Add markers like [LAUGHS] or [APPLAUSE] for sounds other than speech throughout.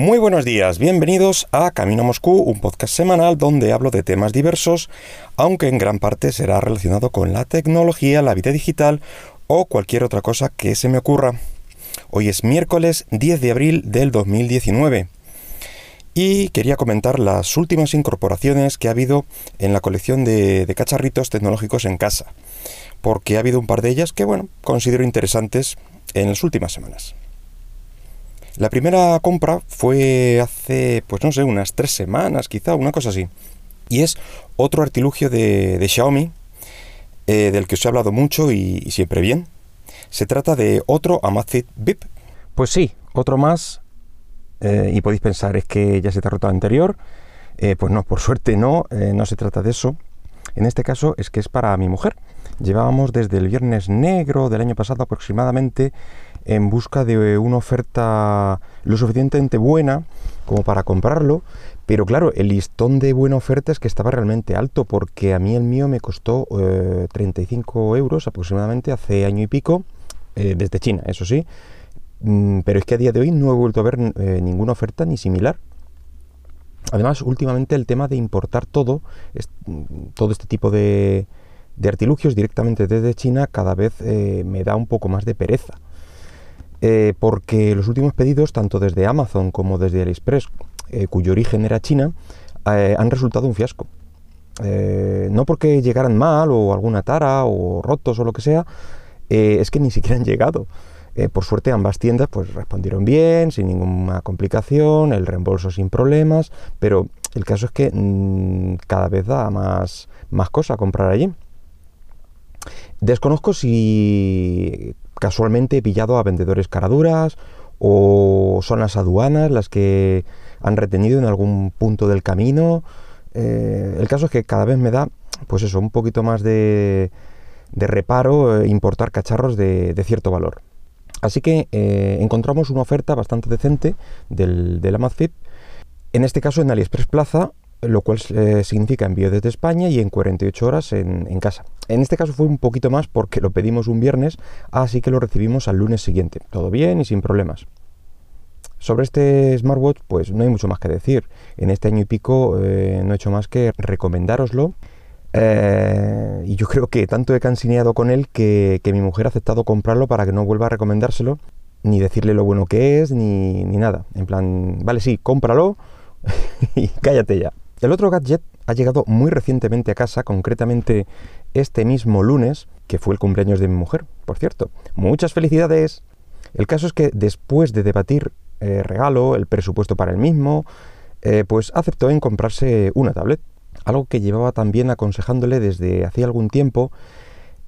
Muy buenos días, bienvenidos a Camino Moscú, un podcast semanal donde hablo de temas diversos, aunque en gran parte será relacionado con la tecnología, la vida digital o cualquier otra cosa que se me ocurra. Hoy es miércoles 10 de abril del 2019 y quería comentar las últimas incorporaciones que ha habido en la colección de, de, cacharritos tecnológicos en casa, porque ha habido un par de ellas que, bueno, considero interesantes en las últimas semanas. La primera compra fue hace, pues no sé, unas tres semanas, quizá, una cosa así. Y es otro artilugio de, Xiaomi, eh, del que os he hablado mucho y, siempre bien. Se trata de otro Amazfit VIP. Pues sí, otro más. Eh, y podéis pensar, es que ya se te ha roto el anterior. Eh, pues no, por suerte no, no se trata de eso. En este caso es que es para mi mujer. Llevábamos desde el viernes negro del año pasado aproximadamente en busca de una oferta lo suficientemente buena como para comprarlo, pero claro, el listón de buena oferta es que estaba realmente alto, porque a mí el mío me costó eh, 35 euros aproximadamente hace año y pico, eh, desde China, eso sí, mm, pero es que a día de hoy no he vuelto a ver eh, ninguna oferta ni similar. Además, últimamente el tema de importar todo, es, todo este tipo de, artilugios directamente desde China, cada vez eh, me da un poco más de pereza eh, porque los últimos pedidos, tanto desde Amazon como desde AliExpress, eh, cuyo origen era China, eh, han resultado un fiasco. No porque llegaran mal o alguna tara o rotos o lo que sea, es que ni siquiera han llegado. por suerte ambas tiendas pues respondieron bien, sin ninguna complicación, el reembolso sin problemas, pero el caso es que mmm, cada vez da más, más cosa comprar allí. Desconozco si casualmente he pillado a vendedores caraduras o son las aduanas las que han retenido en algún punto del camino. Eh, el caso es que cada vez me da, pues eso, un poquito más de, reparo eh, importar cacharros de, de, cierto valor. Así que eh, encontramos una oferta bastante decente del, del Amazfit, en este caso en AliExpress Plaza, lo cual eh, significa envío desde España y en 48 horas en, casa. En este caso fue un poquito más porque lo pedimos un viernes, así que lo recibimos al lunes siguiente. Todo bien y sin problemas. Sobre este smartwatch, pues no hay mucho más que decir. En este año y pico eh, no he hecho más que recomendároslo. Eh, y yo creo que tanto he cansineado con él que, que, mi mujer ha aceptado comprarlo para que no vuelva a recomendárselo, ni decirle lo bueno que es, ni, ni nada. En plan, vale, sí, cómpralo [LAUGHS] y cállate ya. El otro gadget ha llegado muy recientemente a casa, concretamente este mismo lunes, que fue el cumpleaños de mi mujer, por cierto. Muchas felicidades. El caso es que después de debatir eh, regalo, el presupuesto para el mismo, eh, pues aceptó en comprarse una tablet, algo que llevaba también aconsejándole desde hacía algún tiempo,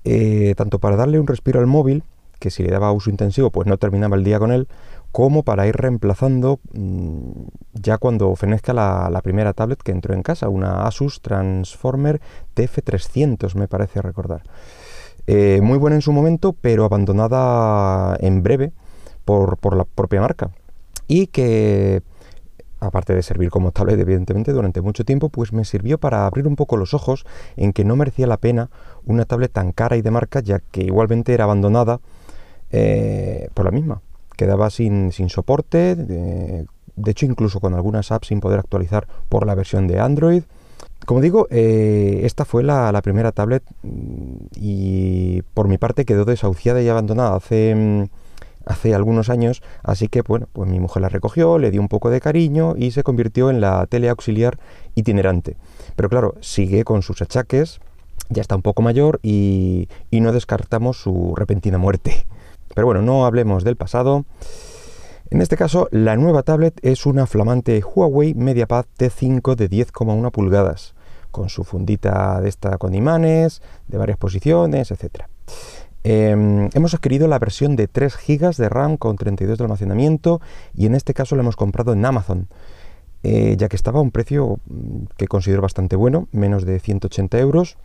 eh, tanto para darle un respiro al móvil, que si le daba uso intensivo pues no terminaba el día con él, como para ir reemplazando mmm, ya cuando la, la, primera tablet que entró en casa, una Asus Transformer TF300 me parece recordar. Eh, muy buena en su momento, pero abandonada en breve por, por, la propia marca. Y que, aparte de servir como tablet evidentemente durante mucho tiempo, pues me sirvió para abrir un poco los ojos en que no merecía la pena una tablet tan cara y de marca, ya que igualmente era abandonada eh, por la misma quedaba sin, sin soporte, de, hecho incluso con algunas apps sin poder actualizar por la versión de Android. Como digo, eh, esta fue la, la, primera tablet mm, y por mi parte quedó desahuciada y abandonada hace, mm, hace algunos años, así que bueno, pues mi mujer la recogió, le dio un poco de cariño y se convirtió en la tele auxiliar itinerante. Pero claro, sigue con sus achaques, ya está un poco mayor y, y no descartamos su repentina muerte. Pero bueno, no hablemos del pasado. En este caso, la nueva tablet es una flamante Huawei MediaPad T5 de 10,1 pulgadas, con su fundita de esta con imanes, de varias posiciones, etc. Eh, hemos adquirido la versión de 3 GB de RAM con 32 de almacenamiento y en este caso la hemos comprado en Amazon, eh, ya que estaba a un precio mm, que considero bastante bueno, menos de 180 euros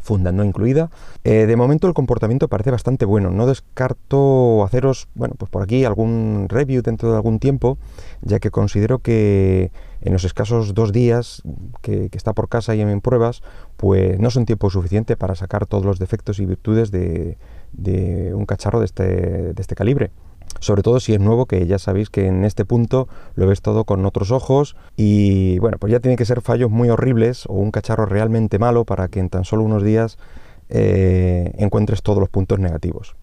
funda no incluida. Eh, de momento el comportamiento parece bastante bueno. No descarto haceros, bueno, pues por aquí algún review dentro de algún tiempo, ya que considero que en los escasos dos días que, está por casa y en pruebas, pues no son tiempo suficiente para sacar todos los defectos y virtudes de, un cacharro de este, de este calibre. Sobre todo si es nuevo, que ya sabéis que en este punto lo ves todo con otros ojos y bueno, pues ya tiene que ser fallos muy horribles o un cacharro realmente malo para que en tan solo unos días eh, encuentres todos los puntos negativos.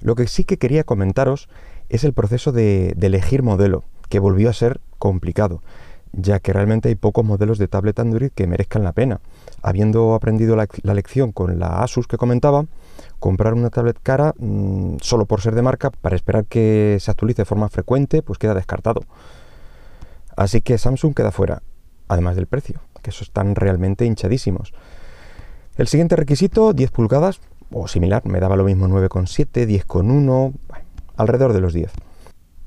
Lo que sí que quería comentaros es el proceso de, elegir modelo, que volvió a ser complicado, ya que realmente hay pocos modelos de tablet Android que merezcan la pena. Habiendo aprendido la, lección con la Asus que comentaba, comprar una tablet cara mm, solo por ser de marca para esperar que se actualice de forma frecuente, pues queda descartado. Así que Samsung queda fuera, además del precio, que esos están realmente hinchadísimos. El siguiente requisito, 10 pulgadas o similar, me daba lo mismo 9,7, 10,1, alrededor de los 10.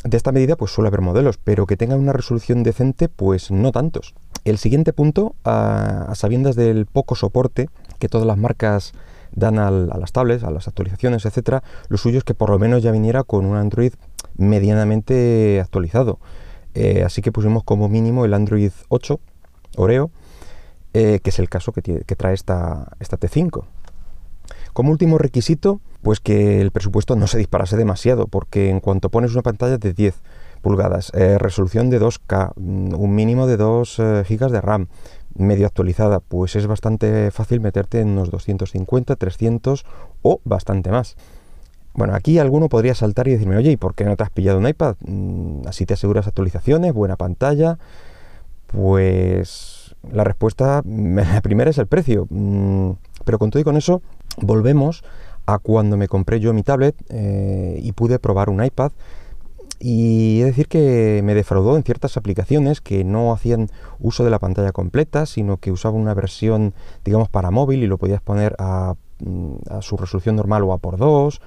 De esta medida pues suele haber modelos, pero que tengan una resolución decente pues no tantos. El siguiente punto, a, sabiendas del poco soporte que todas las marcas dan a las tablets, a las actualizaciones, etcétera, lo suyo es que por lo menos ya viniera con un Android medianamente actualizado. Eh, así que pusimos como mínimo el Android 8 Oreo, eh, que es el caso que, trae esta, esta T5. Como último requisito, pues que el presupuesto no se disparase demasiado, porque en cuanto pones una pantalla de 10 pulgadas, eh, resolución de 2K, mm, un mínimo de 2 GB de RAM, medio actualizada, pues es bastante fácil meterte en unos 250, 300 o bastante más. Bueno, aquí alguno podría saltar y decirme, oye, ¿y por qué no te has pillado un iPad? Mm, así te aseguras actualizaciones, buena pantalla. Pues la respuesta, [LAUGHS] la primera es el precio. Mm, pero con todo y con eso, volvemos a cuando me compré yo mi tablet eh, y pude probar un iPad. Y he de decir que me defraudó en ciertas aplicaciones que no hacían uso de la pantalla completa, sino que usaban una versión, digamos, para móvil y lo podías poner a, mm, a su resolución normal o a por dos.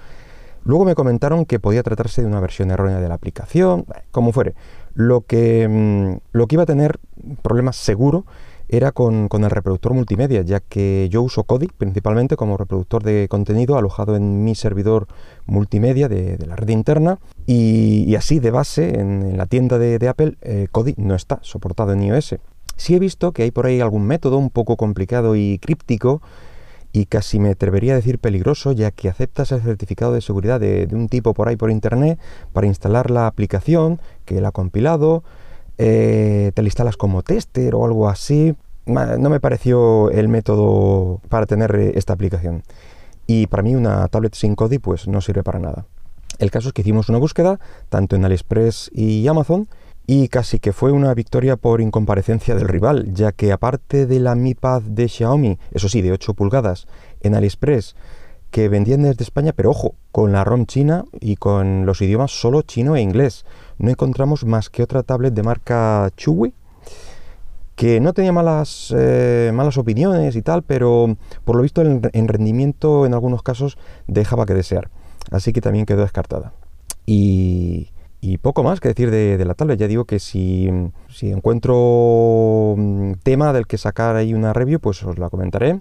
Luego me comentaron que podía tratarse de una versión errónea de la aplicación, como fuere. Lo que, mm, lo que iba a tener problemas seguro era con, el reproductor multimedia, ya que yo uso Kodi principalmente como reproductor de contenido alojado en mi servidor multimedia de, la red interna y, así de base en, la tienda de, Apple eh, Kodi no está soportado en iOS. Sí he visto que hay por ahí algún método un poco complicado y críptico y casi me atrevería a decir peligroso, ya que aceptas el certificado de seguridad de, un tipo por ahí por internet para instalar la aplicación que él ha compilado, eh, te la instalas como tester o algo así. No me pareció el método para tener eh, esta aplicación. Y para mí una tablet sin Kodi pues no sirve para nada. El caso es que hicimos una búsqueda, tanto en AliExpress y Amazon, y casi que fue una victoria por incomparecencia del rival, ya que aparte de la Mi Pad de Xiaomi, eso sí, de 8 pulgadas, en AliExpress, que vendían desde España, pero ojo, con la ROM china y con los idiomas solo chino e inglés, no encontramos más que otra tablet de marca Chewy, que no tenía malas, eh, malas opiniones y tal, pero por lo visto en rendimiento en algunos casos dejaba que desear. Así que también quedó descartada. Y y poco más que decir de, la tablet. Ya digo que si, si, encuentro mm, tema del que sacar ahí una review, pues os la comentaré.